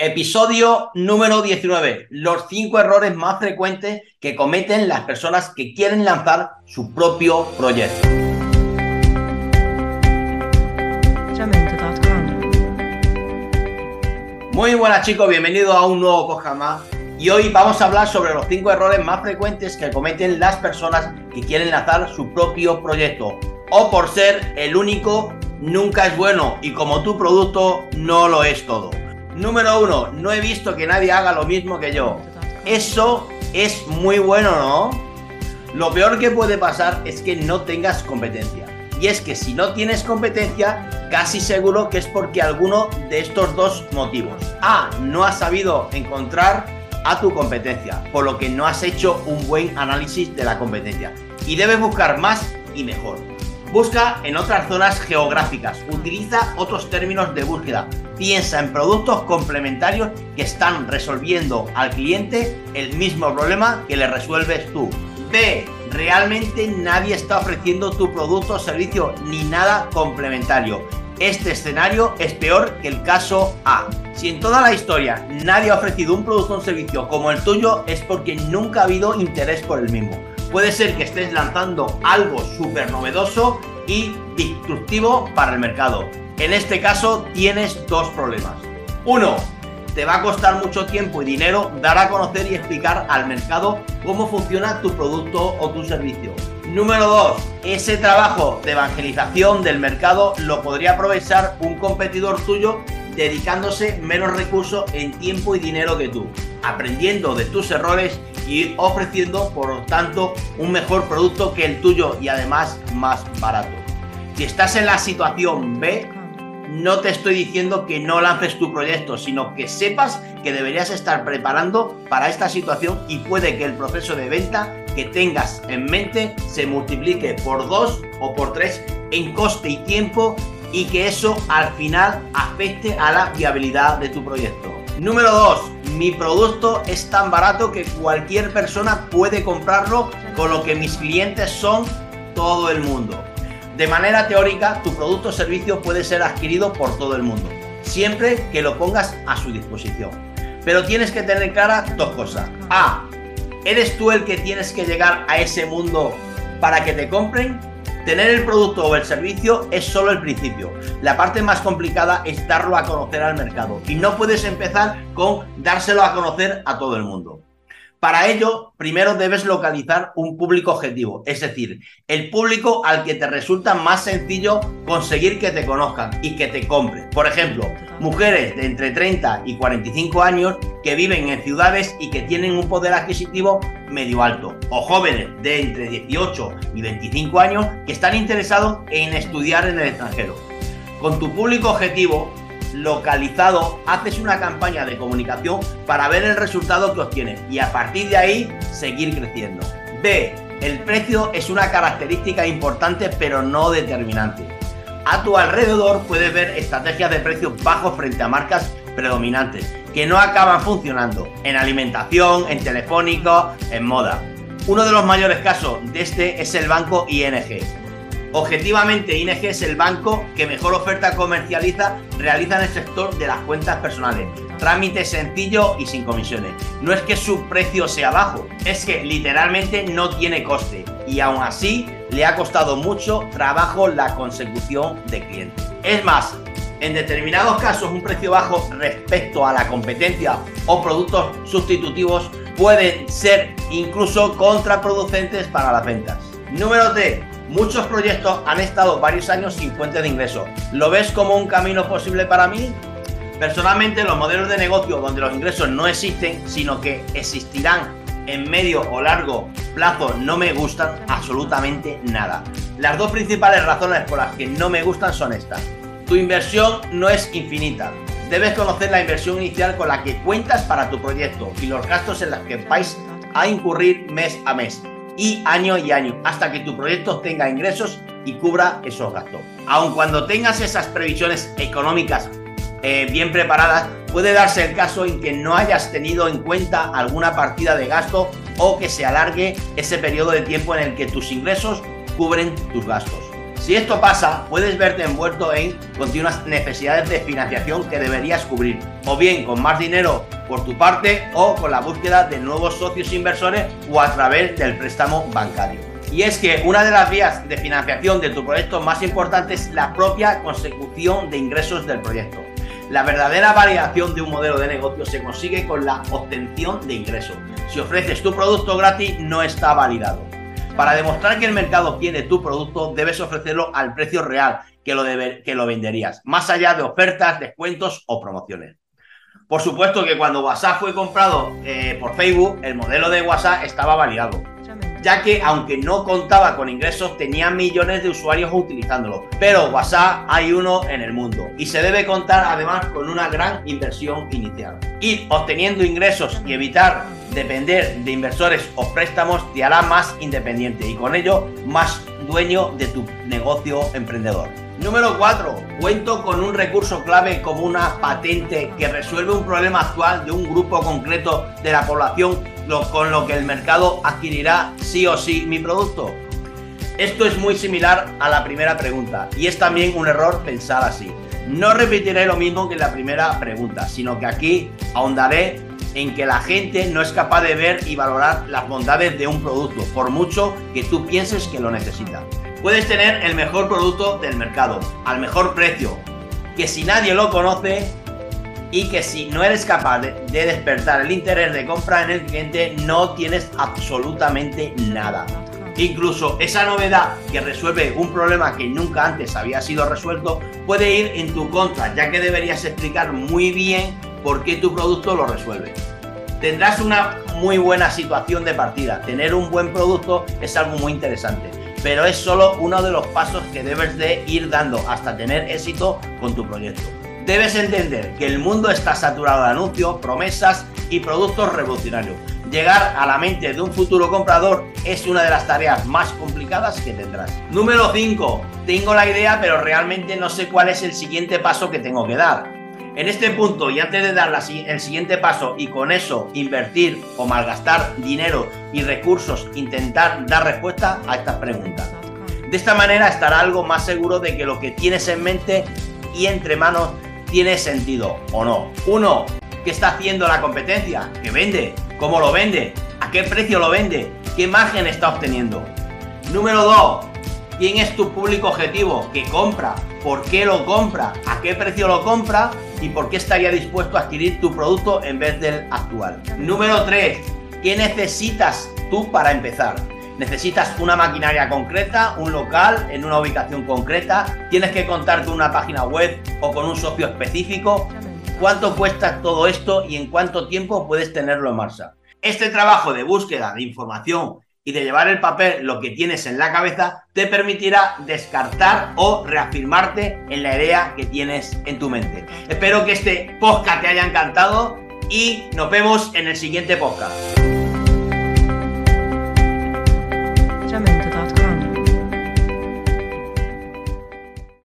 Episodio número 19. Los cinco errores más frecuentes que cometen las personas que quieren lanzar su propio proyecto. Muy buenas chicos, bienvenidos a un nuevo podcast Y hoy vamos a hablar sobre los cinco errores más frecuentes que cometen las personas que quieren lanzar su propio proyecto. O por ser el único, nunca es bueno y como tu producto no lo es todo. Número uno, no he visto que nadie haga lo mismo que yo. Eso es muy bueno, ¿no? Lo peor que puede pasar es que no tengas competencia. Y es que si no tienes competencia, casi seguro que es porque alguno de estos dos motivos. A, no has sabido encontrar a tu competencia, por lo que no has hecho un buen análisis de la competencia. Y debes buscar más y mejor. Busca en otras zonas geográficas, utiliza otros términos de búsqueda, piensa en productos complementarios que están resolviendo al cliente el mismo problema que le resuelves tú. B. Realmente nadie está ofreciendo tu producto o servicio ni nada complementario. Este escenario es peor que el caso A. Si en toda la historia nadie ha ofrecido un producto o servicio como el tuyo es porque nunca ha habido interés por el mismo puede ser que estés lanzando algo súper novedoso y destructivo para el mercado. En este caso tienes dos problemas. Uno, te va a costar mucho tiempo y dinero dar a conocer y explicar al mercado cómo funciona tu producto o tu servicio. Número dos, ese trabajo de evangelización del mercado lo podría aprovechar un competidor tuyo dedicándose menos recursos en tiempo y dinero que tú, aprendiendo de tus errores y ofreciendo, por lo tanto, un mejor producto que el tuyo y además más barato. Si estás en la situación B, no te estoy diciendo que no lances tu proyecto, sino que sepas que deberías estar preparando para esta situación y puede que el proceso de venta que tengas en mente se multiplique por dos o por tres en coste y tiempo y que eso al final afecte a la viabilidad de tu proyecto. Número 2. Mi producto es tan barato que cualquier persona puede comprarlo, con lo que mis clientes son todo el mundo. De manera teórica, tu producto o servicio puede ser adquirido por todo el mundo, siempre que lo pongas a su disposición. Pero tienes que tener clara dos cosas. A. ¿Eres tú el que tienes que llegar a ese mundo para que te compren? Tener el producto o el servicio es solo el principio. La parte más complicada es darlo a conocer al mercado y no puedes empezar con dárselo a conocer a todo el mundo. Para ello, primero debes localizar un público objetivo, es decir, el público al que te resulta más sencillo conseguir que te conozcan y que te compren. Por ejemplo, mujeres de entre 30 y 45 años que viven en ciudades y que tienen un poder adquisitivo medio alto, o jóvenes de entre 18 y 25 años que están interesados en estudiar en el extranjero. Con tu público objetivo localizado, haces una campaña de comunicación para ver el resultado que obtienes y a partir de ahí seguir creciendo. B. El precio es una característica importante pero no determinante. A tu alrededor puedes ver estrategias de precios bajos frente a marcas predominantes que no acaban funcionando en alimentación, en telefónico, en moda. Uno de los mayores casos de este es el banco ING Objetivamente, ING es el banco que mejor oferta comercializa, realiza en el sector de las cuentas personales. Trámite sencillo y sin comisiones. No es que su precio sea bajo, es que literalmente no tiene coste y aún así le ha costado mucho trabajo la consecución de clientes. Es más, en determinados casos un precio bajo respecto a la competencia o productos sustitutivos pueden ser incluso contraproducentes para las ventas. Número T Muchos proyectos han estado varios años sin fuente de ingresos. ¿Lo ves como un camino posible para mí? Personalmente, los modelos de negocio donde los ingresos no existen, sino que existirán en medio o largo plazo, no me gustan absolutamente nada. Las dos principales razones por las que no me gustan son estas. Tu inversión no es infinita. Debes conocer la inversión inicial con la que cuentas para tu proyecto y los gastos en los que vais a incurrir mes a mes y año y año, hasta que tu proyecto tenga ingresos y cubra esos gastos. Aun cuando tengas esas previsiones económicas eh, bien preparadas, puede darse el caso en que no hayas tenido en cuenta alguna partida de gasto o que se alargue ese periodo de tiempo en el que tus ingresos cubren tus gastos. Si esto pasa, puedes verte envuelto en continuas necesidades de financiación que deberías cubrir o bien con más dinero por tu parte o con la búsqueda de nuevos socios inversores o a través del préstamo bancario. Y es que una de las vías de financiación de tu proyecto más importante es la propia consecución de ingresos del proyecto. La verdadera variación de un modelo de negocio se consigue con la obtención de ingresos. Si ofreces tu producto gratis, no está validado. Para demostrar que el mercado quiere tu producto, debes ofrecerlo al precio real que lo, que lo venderías, más allá de ofertas, descuentos o promociones. Por supuesto que cuando WhatsApp fue comprado eh, por Facebook, el modelo de WhatsApp estaba validado ya que aunque no contaba con ingresos, tenía millones de usuarios utilizándolo. Pero WhatsApp hay uno en el mundo y se debe contar además con una gran inversión inicial. Ir obteniendo ingresos y evitar depender de inversores o préstamos te hará más independiente y con ello más dueño de tu negocio emprendedor. Número 4. Cuento con un recurso clave como una patente que resuelve un problema actual de un grupo concreto de la población con lo que el mercado adquirirá sí o sí mi producto. Esto es muy similar a la primera pregunta y es también un error pensar así. No repetiré lo mismo que en la primera pregunta, sino que aquí ahondaré en que la gente no es capaz de ver y valorar las bondades de un producto, por mucho que tú pienses que lo necesita. Puedes tener el mejor producto del mercado, al mejor precio, que si nadie lo conoce y que si no eres capaz de, despertar el interés de compra en el cliente, no tienes absolutamente nada. Incluso esa novedad que resuelve un problema que nunca antes había sido resuelto puede ir en tu contra, ya que deberías explicar muy bien por qué tu producto lo resuelve. Tendrás una muy buena situación de partida. Tener un buen producto es algo muy interesante pero es solo uno de los pasos que debes de ir dando hasta tener éxito con tu proyecto. Debes entender que el mundo está saturado de anuncios, promesas y productos revolucionarios. Llegar a la mente de un futuro comprador es una de las tareas más complicadas que tendrás. Número 5. Tengo la idea, pero realmente no sé cuál es el siguiente paso que tengo que dar. En este punto, y antes de dar el siguiente paso y con eso invertir o malgastar dinero y recursos, intentar dar respuesta a estas preguntas. De esta manera estará algo más seguro de que lo que tienes en mente y entre manos tiene sentido o no. Uno, ¿qué está haciendo la competencia? ¿Qué vende? ¿Cómo lo vende? ¿A qué precio lo vende? ¿Qué margen está obteniendo? Número dos, ¿quién es tu público objetivo? ¿Qué compra? ¿Por qué lo compra? ¿A qué precio lo compra? y por qué estaría dispuesto a adquirir tu producto en vez del actual. Número 3. ¿Qué necesitas tú para empezar? Necesitas una maquinaria concreta, un local en una ubicación concreta, tienes que contar con una página web o con un socio específico. ¿Cuánto cuesta todo esto y en cuánto tiempo puedes tenerlo en marcha? Este trabajo de búsqueda de información y de llevar el papel lo que tienes en la cabeza te permitirá descartar o reafirmarte en la idea que tienes en tu mente. Espero que este podcast te haya encantado y nos vemos en el siguiente podcast.